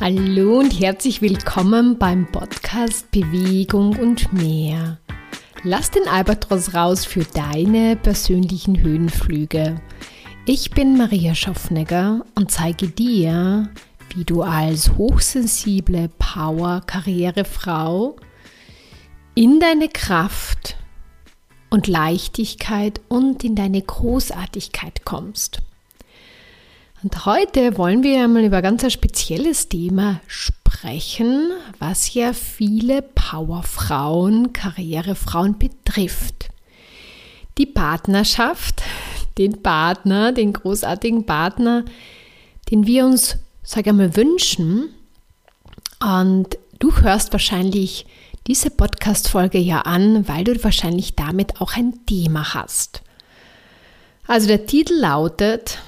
Hallo und herzlich willkommen beim Podcast Bewegung und mehr. Lass den Albatros raus für deine persönlichen Höhenflüge. Ich bin Maria Schaffnegger und zeige dir, wie du als hochsensible Power-Karrierefrau in deine Kraft und Leichtigkeit und in deine Großartigkeit kommst. Und heute wollen wir einmal über ganz ein spezielles Thema sprechen, was ja viele Powerfrauen, Karrierefrauen betrifft. Die Partnerschaft, den Partner, den großartigen Partner, den wir uns, sag ich mal, wünschen. Und du hörst wahrscheinlich diese Podcast-Folge ja an, weil du wahrscheinlich damit auch ein Thema hast. Also der Titel lautet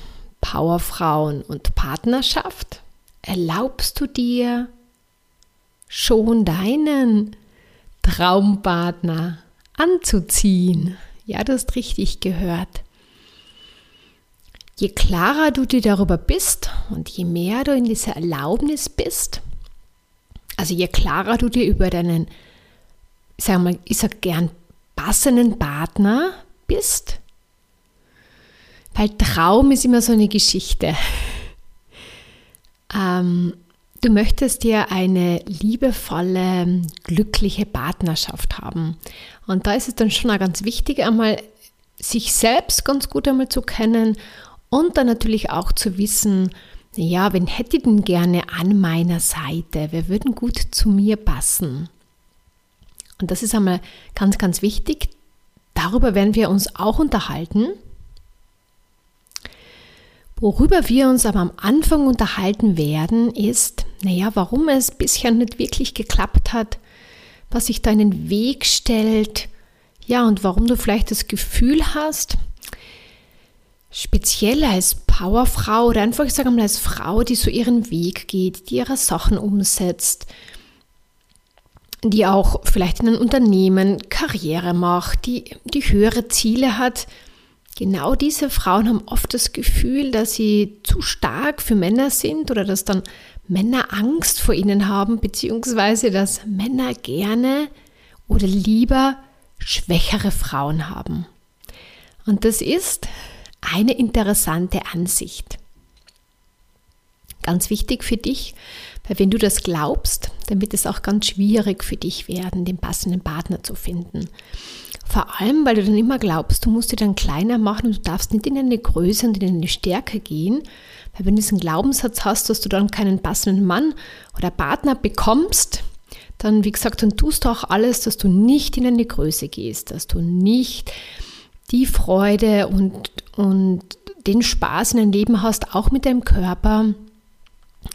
Powerfrauen und Partnerschaft? Erlaubst du dir schon deinen Traumpartner anzuziehen? Ja, du hast richtig gehört. Je klarer du dir darüber bist und je mehr du in dieser Erlaubnis bist, also je klarer du dir über deinen, ich sag mal, ich sag gern passenden Partner bist, weil Traum ist immer so eine Geschichte. Ähm, du möchtest dir eine liebevolle, glückliche Partnerschaft haben. Und da ist es dann schon auch ganz wichtig, einmal sich selbst ganz gut einmal zu kennen und dann natürlich auch zu wissen, ja, wen hätte ich denn gerne an meiner Seite? Wer würden gut zu mir passen? Und das ist einmal ganz, ganz wichtig. Darüber werden wir uns auch unterhalten. Worüber wir uns aber am Anfang unterhalten werden, ist, naja, warum es bisher nicht wirklich geklappt hat, was sich da in den Weg stellt, ja, und warum du vielleicht das Gefühl hast, speziell als Powerfrau oder einfach, ich sage mal, als Frau, die so ihren Weg geht, die ihre Sachen umsetzt, die auch vielleicht in einem Unternehmen Karriere macht, die, die höhere Ziele hat, Genau diese Frauen haben oft das Gefühl, dass sie zu stark für Männer sind oder dass dann Männer Angst vor ihnen haben, beziehungsweise dass Männer gerne oder lieber schwächere Frauen haben. Und das ist eine interessante Ansicht. Ganz wichtig für dich, weil wenn du das glaubst, dann wird es auch ganz schwierig für dich werden, den passenden Partner zu finden. Vor allem, weil du dann immer glaubst, du musst dich dann kleiner machen und du darfst nicht in eine Größe und in eine Stärke gehen. Weil wenn du diesen Glaubenssatz hast, dass du dann keinen passenden Mann oder Partner bekommst, dann, wie gesagt, dann tust du auch alles, dass du nicht in eine Größe gehst, dass du nicht die Freude und, und den Spaß in deinem Leben hast, auch mit deinem Körper,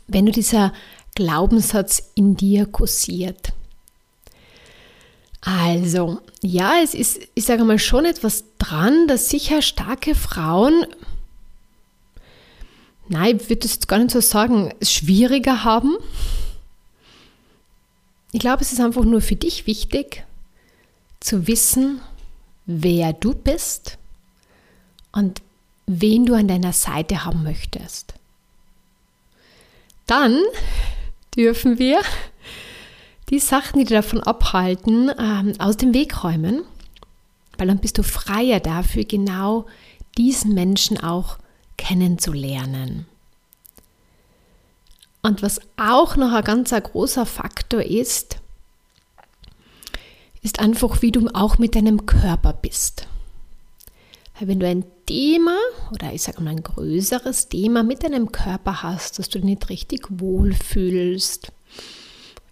wenn du dieser Glaubenssatz in dir kursiert. Also, ja, es ist, ich sage mal, schon etwas dran, dass sicher starke Frauen, nein, ich würde es gar nicht so sagen, es schwieriger haben. Ich glaube, es ist einfach nur für dich wichtig, zu wissen, wer du bist und wen du an deiner Seite haben möchtest. Dann dürfen wir die Sachen, die dir davon abhalten, ähm, aus dem Weg räumen, weil dann bist du freier dafür, genau diesen Menschen auch kennenzulernen. Und was auch noch ein ganz großer Faktor ist, ist einfach, wie du auch mit deinem Körper bist. Weil wenn du ein Thema oder ich sage mal ein größeres Thema mit deinem Körper hast, dass du dich nicht richtig wohlfühlst,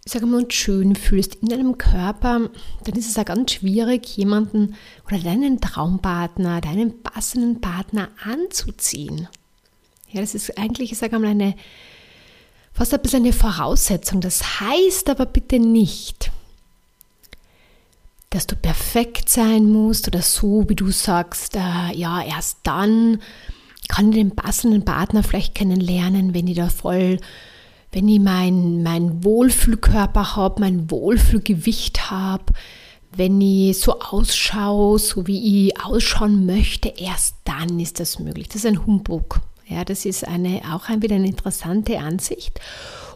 ich sage mal, schön fühlst in deinem Körper, dann ist es ja ganz schwierig, jemanden oder deinen Traumpartner, deinen passenden Partner anzuziehen. Ja, das ist eigentlich, ich sage mal, eine, fast ein bisschen eine Voraussetzung. Das heißt aber bitte nicht, dass du perfekt sein musst oder so, wie du sagst, äh, ja, erst dann kann ich den passenden Partner vielleicht kennenlernen, wenn ich da voll wenn ich meinen mein Wohlfühlkörper habe, mein Wohlfühlgewicht habe, wenn ich so ausschaue, so wie ich ausschauen möchte, erst dann ist das möglich. Das ist ein Humbug. Ja, das ist eine, auch ein, wieder eine interessante Ansicht.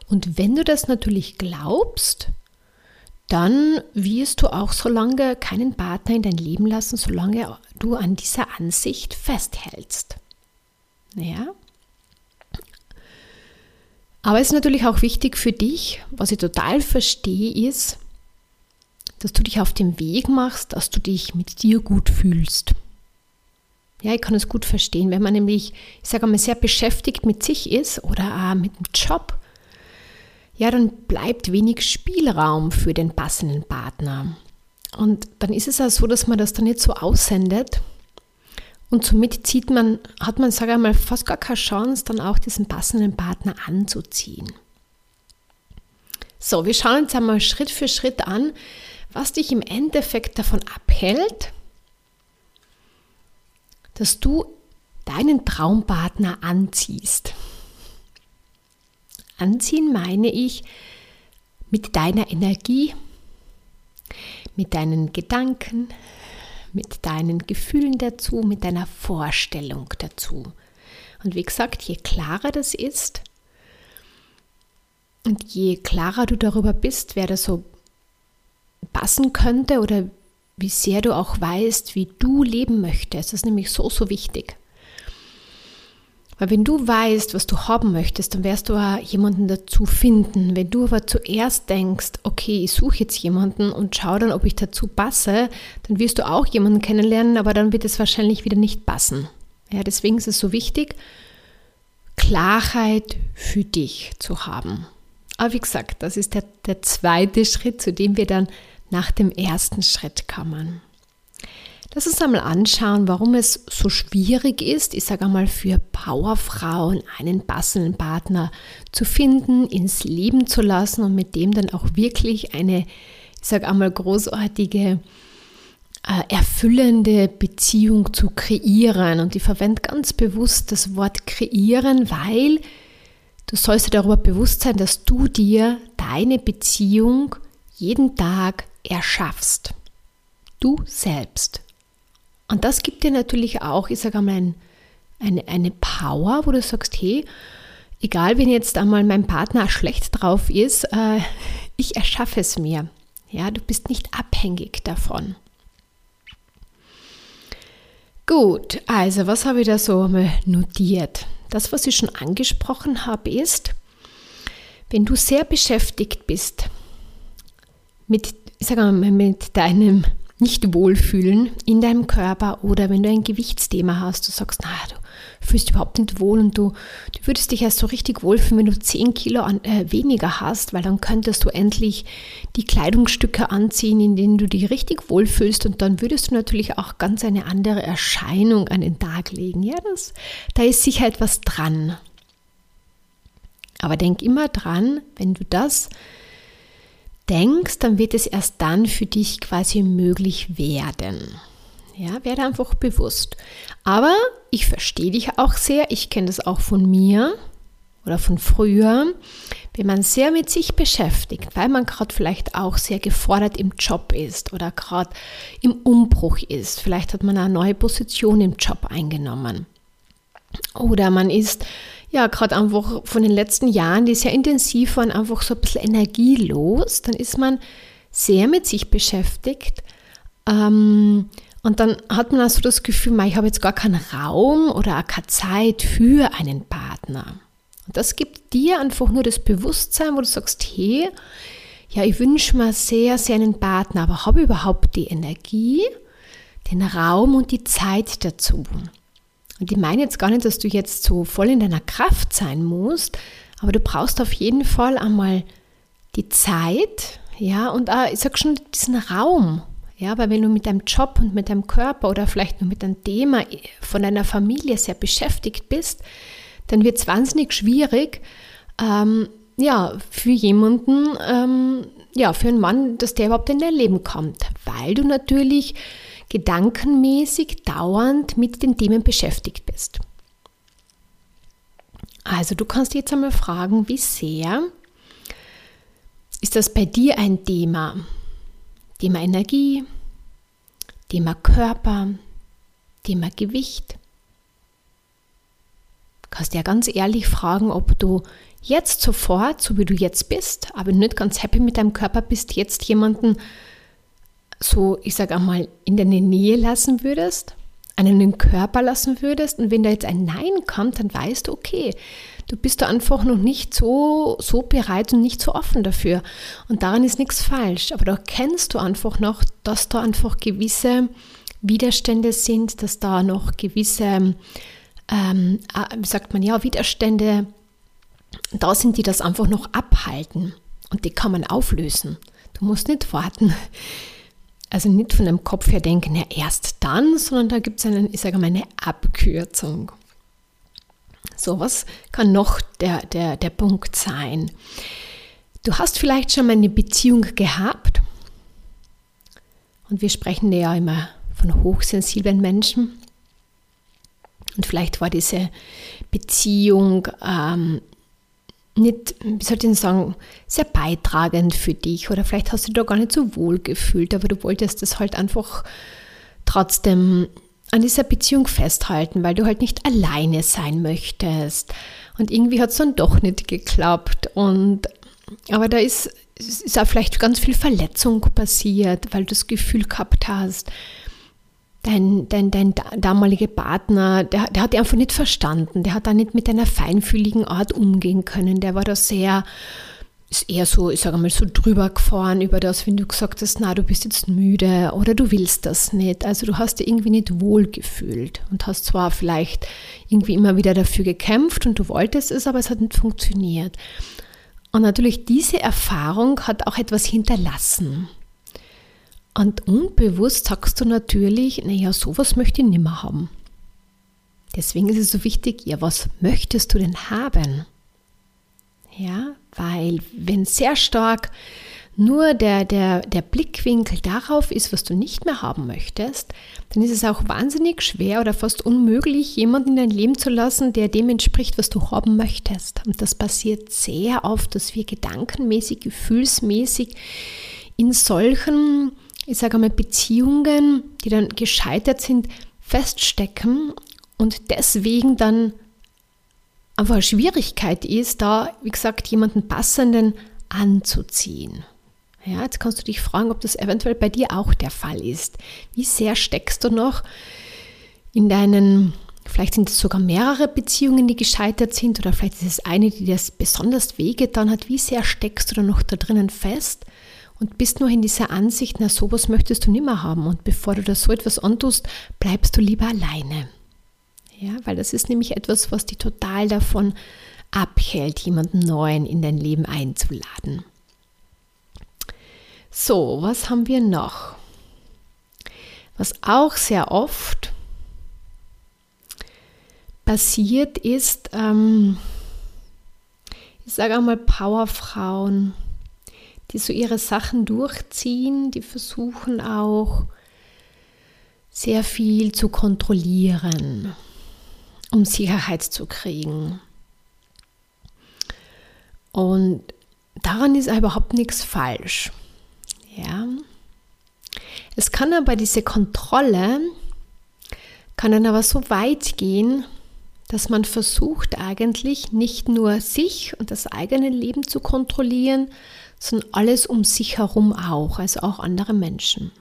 Und wenn du das natürlich glaubst, dann wirst du auch so lange keinen Partner in dein Leben lassen, solange du an dieser Ansicht festhältst. Ja? Aber es ist natürlich auch wichtig für dich, was ich total verstehe, ist, dass du dich auf den Weg machst, dass du dich mit dir gut fühlst. Ja, ich kann es gut verstehen, wenn man nämlich, ich sage mal, sehr beschäftigt mit sich ist oder mit dem Job, ja, dann bleibt wenig Spielraum für den passenden Partner. Und dann ist es auch so, dass man das dann nicht so aussendet. Und somit zieht man, hat man, sage ich mal, fast gar keine Chance, dann auch diesen passenden Partner anzuziehen. So, wir schauen uns einmal Schritt für Schritt an, was dich im Endeffekt davon abhält, dass du deinen Traumpartner anziehst. Anziehen meine ich mit deiner Energie, mit deinen Gedanken, mit deinen Gefühlen dazu, mit deiner Vorstellung dazu. Und wie gesagt, je klarer das ist und je klarer du darüber bist, wer das so passen könnte oder wie sehr du auch weißt, wie du leben möchtest. Das ist nämlich so, so wichtig. Weil wenn du weißt, was du haben möchtest, dann wirst du auch jemanden dazu finden. Wenn du aber zuerst denkst, okay, ich suche jetzt jemanden und schau dann, ob ich dazu passe, dann wirst du auch jemanden kennenlernen, aber dann wird es wahrscheinlich wieder nicht passen. Ja, deswegen ist es so wichtig, Klarheit für dich zu haben. Aber wie gesagt, das ist der, der zweite Schritt, zu dem wir dann nach dem ersten Schritt kommen. Lass uns einmal anschauen, warum es so schwierig ist, ich sage einmal für Powerfrauen einen passenden Partner zu finden, ins Leben zu lassen und mit dem dann auch wirklich eine, ich sage einmal, großartige, äh, erfüllende Beziehung zu kreieren. Und ich verwende ganz bewusst das Wort kreieren, weil du sollst dir darüber bewusst sein, dass du dir deine Beziehung jeden Tag erschaffst. Du selbst. Und das gibt dir natürlich auch, ich sage einmal, ein, eine, eine Power, wo du sagst, hey, egal wenn jetzt einmal mein Partner schlecht drauf ist, äh, ich erschaffe es mir. Ja, du bist nicht abhängig davon. Gut, also was habe ich da so einmal notiert? Das, was ich schon angesprochen habe, ist, wenn du sehr beschäftigt bist mit, ich sage mal, mit deinem nicht wohlfühlen in deinem Körper oder wenn du ein Gewichtsthema hast, du sagst, na, du fühlst überhaupt nicht wohl und du, du würdest dich erst so richtig wohlfühlen, wenn du 10 Kilo an, äh, weniger hast, weil dann könntest du endlich die Kleidungsstücke anziehen, in denen du dich richtig wohlfühlst und dann würdest du natürlich auch ganz eine andere Erscheinung an den Tag legen. Ja, das, da ist sicher etwas dran. Aber denk immer dran, wenn du das denkst, dann wird es erst dann für dich quasi möglich werden. Ja, werde einfach bewusst. Aber ich verstehe dich auch sehr. Ich kenne das auch von mir oder von früher. Wenn man sehr mit sich beschäftigt, weil man gerade vielleicht auch sehr gefordert im Job ist oder gerade im Umbruch ist. Vielleicht hat man eine neue Position im Job eingenommen. Oder man ist ja, gerade einfach von den letzten Jahren, die sehr intensiv waren, einfach so ein bisschen energielos, dann ist man sehr mit sich beschäftigt. Ähm, und dann hat man also das Gefühl, ich habe jetzt gar keinen Raum oder auch keine Zeit für einen Partner. Und das gibt dir einfach nur das Bewusstsein, wo du sagst, hey, ja, ich wünsche mir sehr, sehr einen Partner, aber habe überhaupt die Energie, den Raum und die Zeit dazu? Und ich meine jetzt gar nicht, dass du jetzt so voll in deiner Kraft sein musst, aber du brauchst auf jeden Fall einmal die Zeit, ja, und auch, ich sag schon, diesen Raum, ja, weil wenn du mit deinem Job und mit deinem Körper oder vielleicht nur mit einem Thema von deiner Familie sehr beschäftigt bist, dann wird es wahnsinnig schwierig, ähm, ja, für jemanden, ähm, ja, für einen Mann, dass der überhaupt in dein Leben kommt, weil du natürlich gedankenmäßig dauernd mit den Themen beschäftigt bist. Also du kannst jetzt einmal fragen, wie sehr ist das bei dir ein Thema? Thema Energie, Thema Körper, Thema Gewicht. Du kannst ja ganz ehrlich fragen, ob du jetzt sofort, so wie du jetzt bist, aber nicht ganz happy mit deinem Körper bist, jetzt jemanden so, ich sage einmal, in deine Nähe lassen würdest, einen den Körper lassen würdest und wenn da jetzt ein Nein kommt, dann weißt du, okay, du bist da einfach noch nicht so, so bereit und nicht so offen dafür. Und daran ist nichts falsch, aber da kennst du einfach noch, dass da einfach gewisse Widerstände sind, dass da noch gewisse, ähm, äh, wie sagt man ja, Widerstände da sind, die das einfach noch abhalten. Und die kann man auflösen. Du musst nicht warten, also nicht von deinem Kopf her denken, ja erst dann, sondern da gibt es einen, ich sage mal, eine Abkürzung. So, was kann noch der, der, der Punkt sein? Du hast vielleicht schon mal eine Beziehung gehabt und wir sprechen ja immer von hochsensiblen Menschen. Und vielleicht war diese Beziehung ähm, nicht, wie soll ich denn sagen, sehr beitragend für dich oder vielleicht hast du dich da gar nicht so wohl gefühlt, aber du wolltest das halt einfach trotzdem an dieser Beziehung festhalten, weil du halt nicht alleine sein möchtest. Und irgendwie hat es dann doch nicht geklappt. Und aber da ist, ist auch vielleicht ganz viel Verletzung passiert, weil du das Gefühl gehabt hast, dein, dein, dein damaliger Partner, der, der hat dich einfach nicht verstanden. Der hat da nicht mit deiner feinfühligen Art umgehen können. Der war da sehr, ist eher so, ich sage mal, so drüber gefahren über das, wenn du gesagt hast, na, du bist jetzt müde oder du willst das nicht. Also du hast dich irgendwie nicht wohl gefühlt und hast zwar vielleicht irgendwie immer wieder dafür gekämpft und du wolltest es, aber es hat nicht funktioniert. Und natürlich diese Erfahrung hat auch etwas hinterlassen. Und unbewusst sagst du natürlich, naja, sowas möchte ich nicht mehr haben. Deswegen ist es so wichtig, ja, was möchtest du denn haben? Ja, weil wenn sehr stark nur der, der, der Blickwinkel darauf ist, was du nicht mehr haben möchtest, dann ist es auch wahnsinnig schwer oder fast unmöglich, jemanden in dein Leben zu lassen, der dem entspricht, was du haben möchtest. Und das passiert sehr oft, dass wir gedankenmäßig, gefühlsmäßig in solchen ich sage mal, Beziehungen, die dann gescheitert sind, feststecken und deswegen dann einfach eine Schwierigkeit ist, da, wie gesagt, jemanden passenden anzuziehen. Ja, jetzt kannst du dich fragen, ob das eventuell bei dir auch der Fall ist. Wie sehr steckst du noch in deinen, vielleicht sind es sogar mehrere Beziehungen, die gescheitert sind, oder vielleicht ist es eine, die das besonders wehgetan hat. Wie sehr steckst du da noch da drinnen fest? Und bist nur in dieser Ansicht, na sowas möchtest du nimmer haben und bevor du da so etwas antust, bleibst du lieber alleine. Ja, weil das ist nämlich etwas, was dich total davon abhält, jemanden Neuen in dein Leben einzuladen. So, was haben wir noch? Was auch sehr oft passiert ist, ähm, ich sage einmal Powerfrauen, die so ihre Sachen durchziehen, die versuchen auch sehr viel zu kontrollieren, um Sicherheit zu kriegen. Und daran ist überhaupt nichts falsch. Ja. Es kann aber diese Kontrolle, kann dann aber so weit gehen, dass man versucht eigentlich nicht nur sich und das eigene Leben zu kontrollieren, sondern alles um sich herum auch, also auch andere Menschen.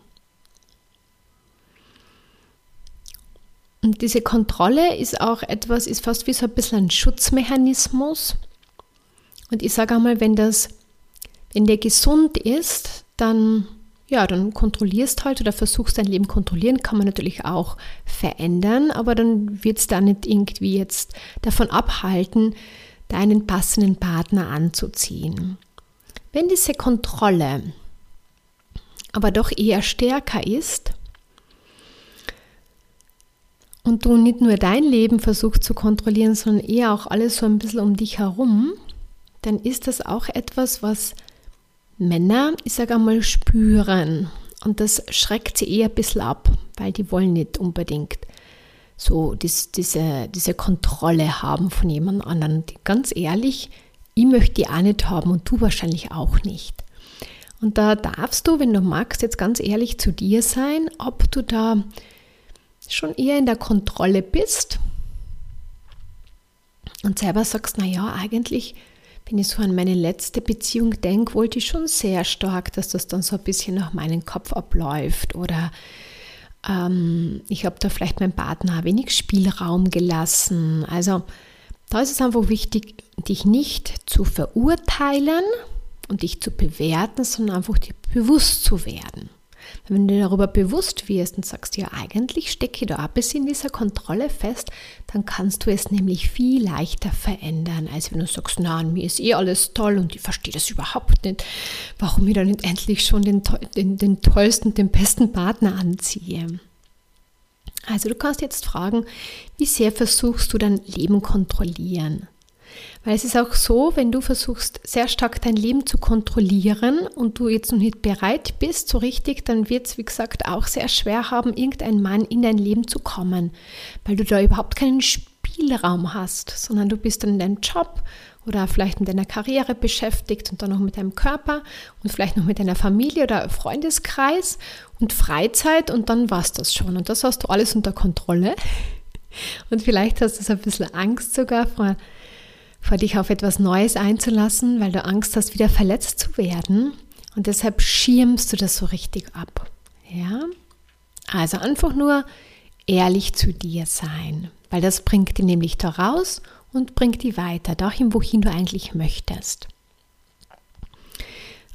Und diese Kontrolle ist auch etwas, ist fast wie so ein bisschen ein Schutzmechanismus. Und ich sage einmal, wenn das, wenn der gesund ist, dann, ja, dann kontrollierst halt oder versuchst dein Leben kontrollieren, kann man natürlich auch verändern, aber dann wird es da nicht irgendwie jetzt davon abhalten, deinen passenden Partner anzuziehen. Wenn diese Kontrolle aber doch eher stärker ist und du nicht nur dein Leben versuchst zu kontrollieren, sondern eher auch alles so ein bisschen um dich herum, dann ist das auch etwas, was Männer, ich sage einmal, spüren. Und das schreckt sie eher ein bisschen ab, weil die wollen nicht unbedingt so dies, diese, diese Kontrolle haben von jemand anderem. Ganz ehrlich, ich möchte die auch nicht haben und du wahrscheinlich auch nicht. Und da darfst du, wenn du magst, jetzt ganz ehrlich zu dir sein, ob du da schon eher in der Kontrolle bist und selber sagst, naja, eigentlich, wenn ich so an meine letzte Beziehung denke, wollte ich schon sehr stark, dass das dann so ein bisschen nach meinem Kopf abläuft oder ähm, ich habe da vielleicht meinem Partner wenig Spielraum gelassen. Also da ist es einfach wichtig, dich nicht zu verurteilen und dich zu bewerten, sondern einfach dir bewusst zu werden. Wenn du dir darüber bewusst wirst und sagst, ja, eigentlich stecke ich da ein bisschen in dieser Kontrolle fest, dann kannst du es nämlich viel leichter verändern, als wenn du sagst, na, mir ist eh alles toll und ich verstehe das überhaupt nicht, warum ich dann nicht endlich schon den, den, den tollsten, den besten Partner anziehe. Also du kannst jetzt fragen, wie sehr versuchst du dein Leben kontrollieren? Weil es ist auch so, wenn du versuchst, sehr stark dein Leben zu kontrollieren und du jetzt noch nicht bereit bist, so richtig, dann wird es, wie gesagt, auch sehr schwer haben, irgendein Mann in dein Leben zu kommen, weil du da überhaupt keinen Spielraum hast, sondern du bist dann in deinem Job oder vielleicht mit deiner Karriere beschäftigt und dann noch mit deinem Körper und vielleicht noch mit deiner Familie oder Freundeskreis und Freizeit und dann war es das schon. Und das hast du alles unter Kontrolle. Und vielleicht hast du so ein bisschen Angst sogar vor, vor dich auf etwas Neues einzulassen, weil du Angst hast, wieder verletzt zu werden. Und deshalb schirmst du das so richtig ab. Ja? Also einfach nur ehrlich zu dir sein, weil das bringt dich nämlich da raus und bringt die weiter, dahin, wohin du eigentlich möchtest.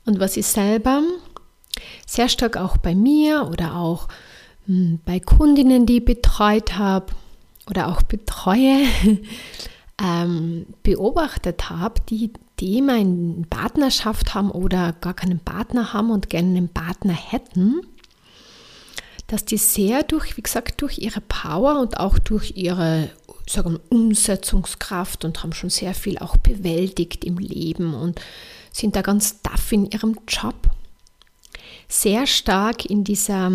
Und was ich selber sehr stark auch bei mir oder auch hm, bei Kundinnen, die ich betreut habe oder auch betreue, ähm, beobachtet habe, die, immer eine Partnerschaft haben oder gar keinen Partner haben und gerne einen Partner hätten, dass die sehr durch, wie gesagt, durch ihre Power und auch durch ihre sagen, Umsetzungskraft und haben schon sehr viel auch bewältigt im Leben und sind da ganz tough in ihrem Job. Sehr stark in dieser,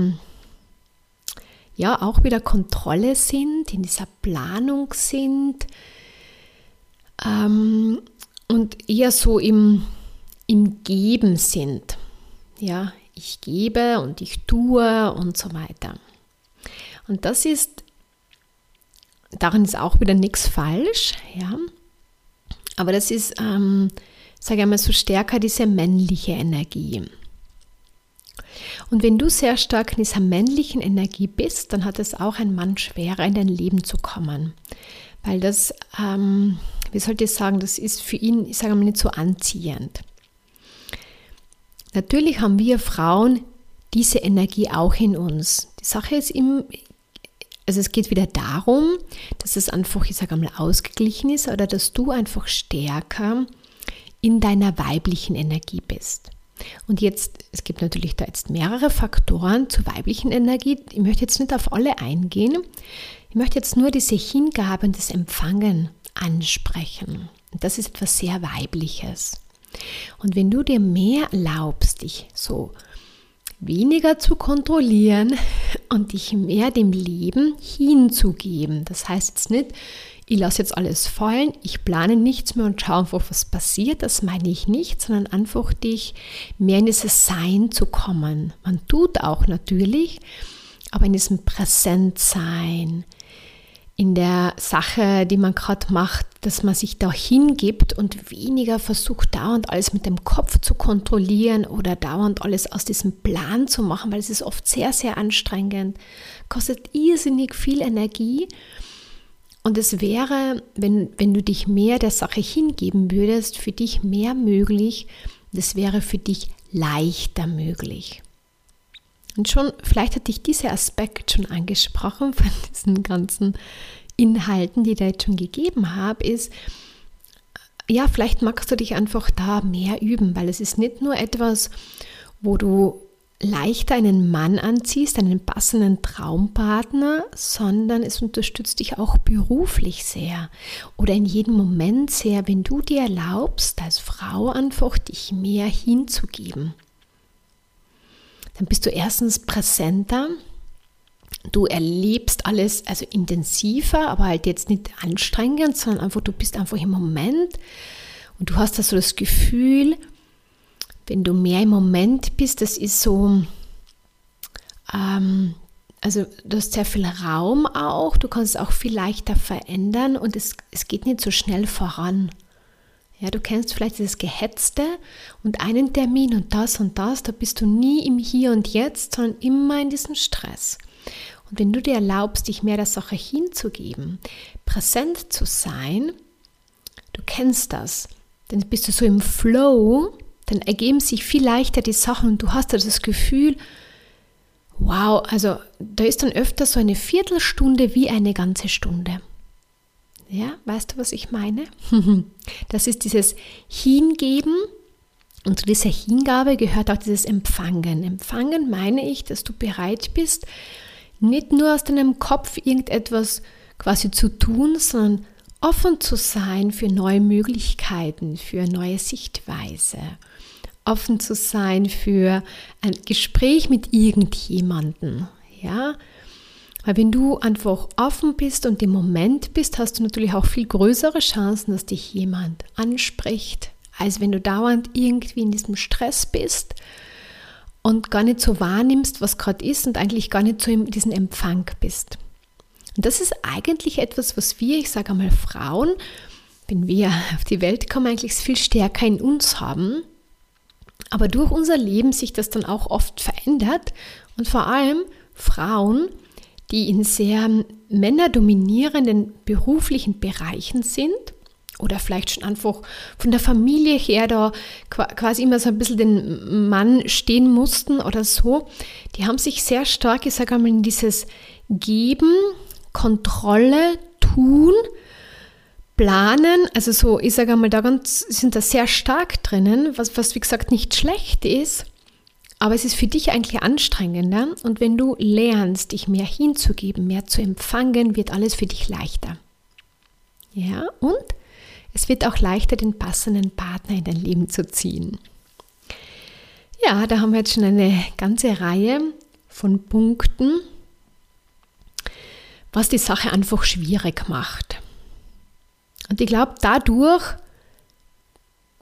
ja, auch wieder Kontrolle sind, in dieser Planung sind ähm, und eher so im, im Geben sind. Ja, ich gebe und ich tue und so weiter. Und das ist, darin ist auch wieder nichts falsch, ja. Aber das ist, ähm, sage ich mal, so stärker diese männliche Energie. Und wenn du sehr stark in dieser männlichen Energie bist, dann hat es auch ein Mann schwerer, in dein Leben zu kommen. Weil das, ähm, wie sollte ich sagen, das ist für ihn, ich sage mal, nicht so anziehend. Natürlich haben wir Frauen diese Energie auch in uns. Die Sache ist im, also es geht wieder darum, dass es einfach, ich sage mal, ausgeglichen ist oder dass du einfach stärker in deiner weiblichen Energie bist. Und jetzt, es gibt natürlich da jetzt mehrere Faktoren zur weiblichen Energie. Ich möchte jetzt nicht auf alle eingehen. Ich möchte jetzt nur diese Hingabe und das Empfangen ansprechen. Das ist etwas sehr Weibliches. Und wenn du dir mehr erlaubst, dich so weniger zu kontrollieren und dich mehr dem Leben hinzugeben, das heißt jetzt nicht, ich lasse jetzt alles fallen, ich plane nichts mehr und schaue einfach, was passiert, das meine ich nicht, sondern einfach dich mehr in dieses Sein zu kommen. Man tut auch natürlich, aber in diesem Präsentsein, in der Sache, die man gerade macht, dass man sich da hingibt und weniger versucht, dauernd alles mit dem Kopf zu kontrollieren oder dauernd alles aus diesem Plan zu machen, weil es ist oft sehr, sehr anstrengend, kostet irrsinnig viel Energie. Und es wäre, wenn, wenn du dich mehr der Sache hingeben würdest, für dich mehr möglich, das wäre für dich leichter möglich. Und schon, vielleicht hat dich dieser Aspekt schon angesprochen von diesen ganzen Inhalten, die ich da jetzt schon gegeben habe, ist, ja, vielleicht magst du dich einfach da mehr üben, weil es ist nicht nur etwas, wo du leichter einen Mann anziehst, einen passenden Traumpartner, sondern es unterstützt dich auch beruflich sehr oder in jedem Moment sehr, wenn du dir erlaubst, als Frau einfach dich mehr hinzugeben. Dann bist du erstens präsenter, du erlebst alles also intensiver, aber halt jetzt nicht anstrengend, sondern einfach du bist einfach im Moment und du hast da so das Gefühl, wenn du mehr im Moment bist, das ist so, ähm, also du hast sehr viel Raum auch, du kannst es auch viel leichter verändern und es, es geht nicht so schnell voran. Ja, du kennst vielleicht dieses Gehetzte und einen Termin und das und das, da bist du nie im Hier und Jetzt, sondern immer in diesem Stress. Und wenn du dir erlaubst, dich mehr der Sache hinzugeben, präsent zu sein, du kennst das, dann bist du so im Flow, dann ergeben sich viel leichter die Sachen und du hast das Gefühl, wow, also da ist dann öfter so eine Viertelstunde wie eine ganze Stunde. Ja, weißt du, was ich meine? Das ist dieses Hingeben und zu dieser Hingabe gehört auch dieses Empfangen. Empfangen meine ich, dass du bereit bist, nicht nur aus deinem Kopf irgendetwas quasi zu tun, sondern offen zu sein für neue Möglichkeiten, für neue Sichtweise, offen zu sein für ein Gespräch mit irgendjemandem, ja, weil wenn du einfach offen bist und im Moment bist, hast du natürlich auch viel größere Chancen, dass dich jemand anspricht, als wenn du dauernd irgendwie in diesem Stress bist und gar nicht so wahrnimmst, was gerade ist und eigentlich gar nicht so in diesem Empfang bist. Und das ist eigentlich etwas, was wir, ich sage einmal Frauen, wenn wir auf die Welt kommen, eigentlich viel stärker in uns haben. Aber durch unser Leben sich das dann auch oft verändert. Und vor allem Frauen die in sehr männerdominierenden beruflichen Bereichen sind oder vielleicht schon einfach von der Familie her da quasi immer so ein bisschen den Mann stehen mussten oder so, die haben sich sehr stark, ich sage einmal, in dieses Geben, Kontrolle, Tun, Planen, also so, ich sage einmal, da ganz, sind da sehr stark drinnen, was, was wie gesagt nicht schlecht ist, aber es ist für dich eigentlich anstrengender und wenn du lernst, dich mehr hinzugeben, mehr zu empfangen, wird alles für dich leichter. Ja, und es wird auch leichter, den passenden Partner in dein Leben zu ziehen. Ja, da haben wir jetzt schon eine ganze Reihe von Punkten, was die Sache einfach schwierig macht. Und ich glaube, dadurch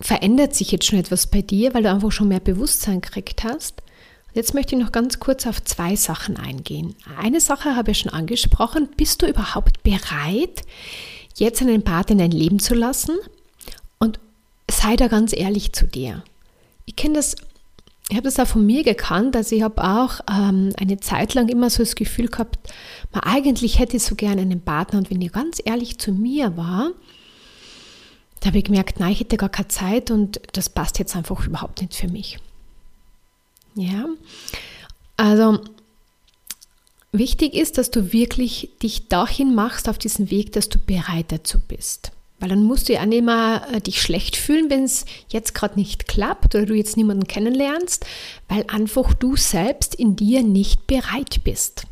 verändert sich jetzt schon etwas bei dir, weil du einfach schon mehr Bewusstsein gekriegt hast. Und jetzt möchte ich noch ganz kurz auf zwei Sachen eingehen. Eine Sache habe ich schon angesprochen. Bist du überhaupt bereit, jetzt einen Partner in dein Leben zu lassen? Und sei da ganz ehrlich zu dir. Ich kenne das, ich habe das auch von mir gekannt, also ich habe auch ähm, eine Zeit lang immer so das Gefühl gehabt, man, eigentlich hätte ich so gerne einen Partner. Und wenn ich ganz ehrlich zu mir war, da habe ich gemerkt, nein, ich hätte gar keine Zeit und das passt jetzt einfach überhaupt nicht für mich. Ja, also wichtig ist, dass du wirklich dich dahin machst auf diesen Weg, dass du bereit dazu bist. Weil dann musst du ja nicht mehr äh, dich schlecht fühlen, wenn es jetzt gerade nicht klappt oder du jetzt niemanden kennenlernst, weil einfach du selbst in dir nicht bereit bist.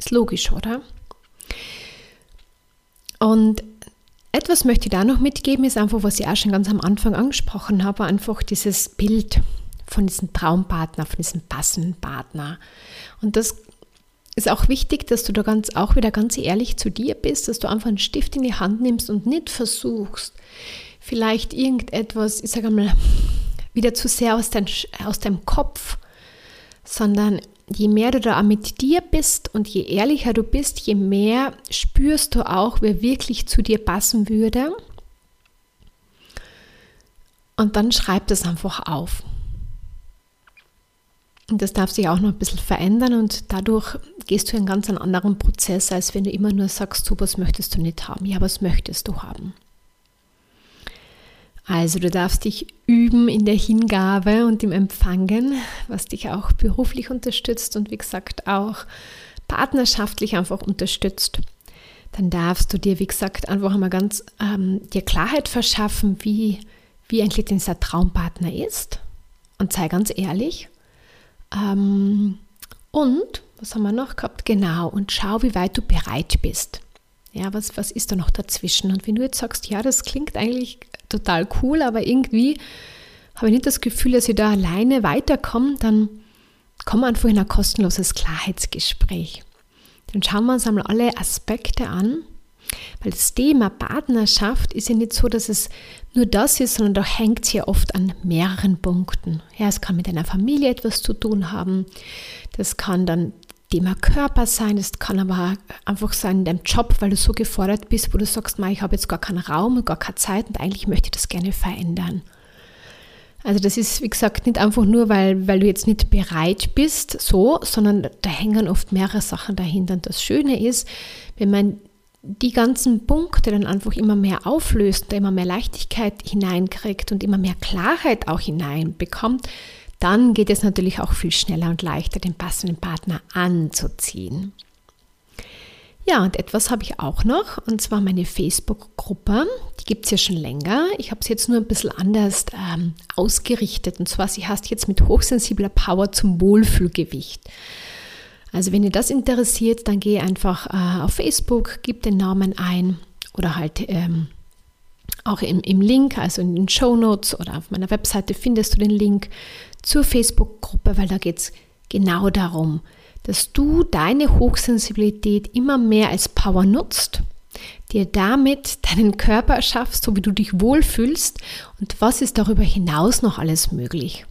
Ist logisch, oder? Und etwas möchte ich da noch mitgeben, ist einfach, was ich auch schon ganz am Anfang angesprochen habe, einfach dieses Bild von diesem Traumpartner, von diesem passenden Partner. Und das ist auch wichtig, dass du da ganz auch wieder ganz ehrlich zu dir bist, dass du einfach einen Stift in die Hand nimmst und nicht versuchst, vielleicht irgendetwas, ich sage mal, wieder zu sehr aus, dein, aus deinem Kopf, sondern je mehr du da mit dir bist und je ehrlicher du bist, je mehr spürst du auch, wer wirklich zu dir passen würde. Und dann schreib das einfach auf. Und das darf sich auch noch ein bisschen verändern und dadurch gehst du einen ganz anderen Prozess, als wenn du immer nur sagst, so was möchtest du nicht haben. Ja, was möchtest du haben? Also du darfst dich üben in der Hingabe und im Empfangen, was dich auch beruflich unterstützt und wie gesagt auch partnerschaftlich einfach unterstützt. Dann darfst du dir, wie gesagt, einfach einmal ganz ähm, dir Klarheit verschaffen, wie, wie eigentlich dieser Traumpartner ist. Und sei ganz ehrlich. Ähm, und, was haben wir noch gehabt? Genau, und schau, wie weit du bereit bist. Ja, was, was ist da noch dazwischen? Und wenn du jetzt sagst, ja, das klingt eigentlich total cool, aber irgendwie habe ich nicht das Gefühl, dass ich da alleine weiterkomme, dann komm einfach in ein kostenloses Klarheitsgespräch. Dann schauen wir uns einmal alle Aspekte an, weil das Thema Partnerschaft ist ja nicht so, dass es nur das ist, sondern da hängt es ja oft an mehreren Punkten. Ja, es kann mit einer Familie etwas zu tun haben, das kann dann Thema Körper sein, es kann aber einfach sein in deinem Job, weil du so gefordert bist, wo du sagst, ich habe jetzt gar keinen Raum und gar keine Zeit und eigentlich möchte ich das gerne verändern. Also das ist, wie gesagt, nicht einfach nur, weil, weil du jetzt nicht bereit bist, so, sondern da hängen oft mehrere Sachen dahinter. Und das Schöne ist, wenn man die ganzen Punkte dann einfach immer mehr auflöst, da immer mehr Leichtigkeit hineinkriegt und immer mehr Klarheit auch hineinbekommt, dann geht es natürlich auch viel schneller und leichter, den passenden Partner anzuziehen. Ja, und etwas habe ich auch noch, und zwar meine Facebook-Gruppe. Die gibt es ja schon länger. Ich habe sie jetzt nur ein bisschen anders ähm, ausgerichtet. Und zwar, sie heißt jetzt mit hochsensibler Power zum Wohlfühlgewicht. Also wenn ihr das interessiert, dann gehe einfach äh, auf Facebook, gib den Namen ein oder halt ähm, auch im, im Link, also in den Show Notes oder auf meiner Webseite findest du den Link zur Facebook-Gruppe, weil da geht es genau darum, dass du deine Hochsensibilität immer mehr als Power nutzt, dir damit deinen Körper erschaffst, so wie du dich wohlfühlst und was ist darüber hinaus noch alles möglich.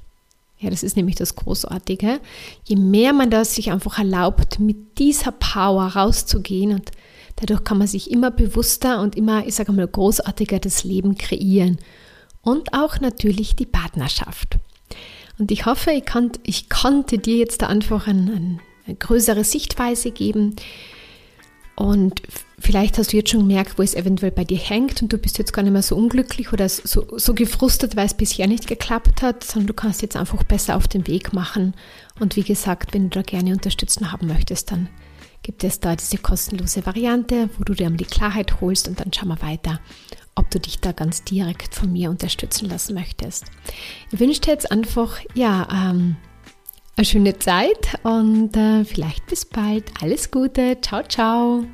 Ja, das ist nämlich das Großartige. Je mehr man das sich einfach erlaubt, mit dieser Power rauszugehen und dadurch kann man sich immer bewusster und immer, ich sage mal, großartiger das Leben kreieren und auch natürlich die Partnerschaft. Und ich hoffe, ich, kann, ich konnte dir jetzt einfach ein, ein, eine größere Sichtweise geben. Und vielleicht hast du jetzt schon gemerkt, wo es eventuell bei dir hängt und du bist jetzt gar nicht mehr so unglücklich oder so, so gefrustet, weil es bisher nicht geklappt hat, sondern du kannst jetzt einfach besser auf den Weg machen. Und wie gesagt, wenn du da gerne Unterstützung haben möchtest, dann gibt es da diese kostenlose Variante, wo du dir die Klarheit holst und dann schauen wir weiter, ob du dich da ganz direkt von mir unterstützen lassen möchtest. Ich wünsche dir jetzt einfach, ja, ähm, eine schöne Zeit und äh, vielleicht bis bald. Alles Gute. Ciao, ciao.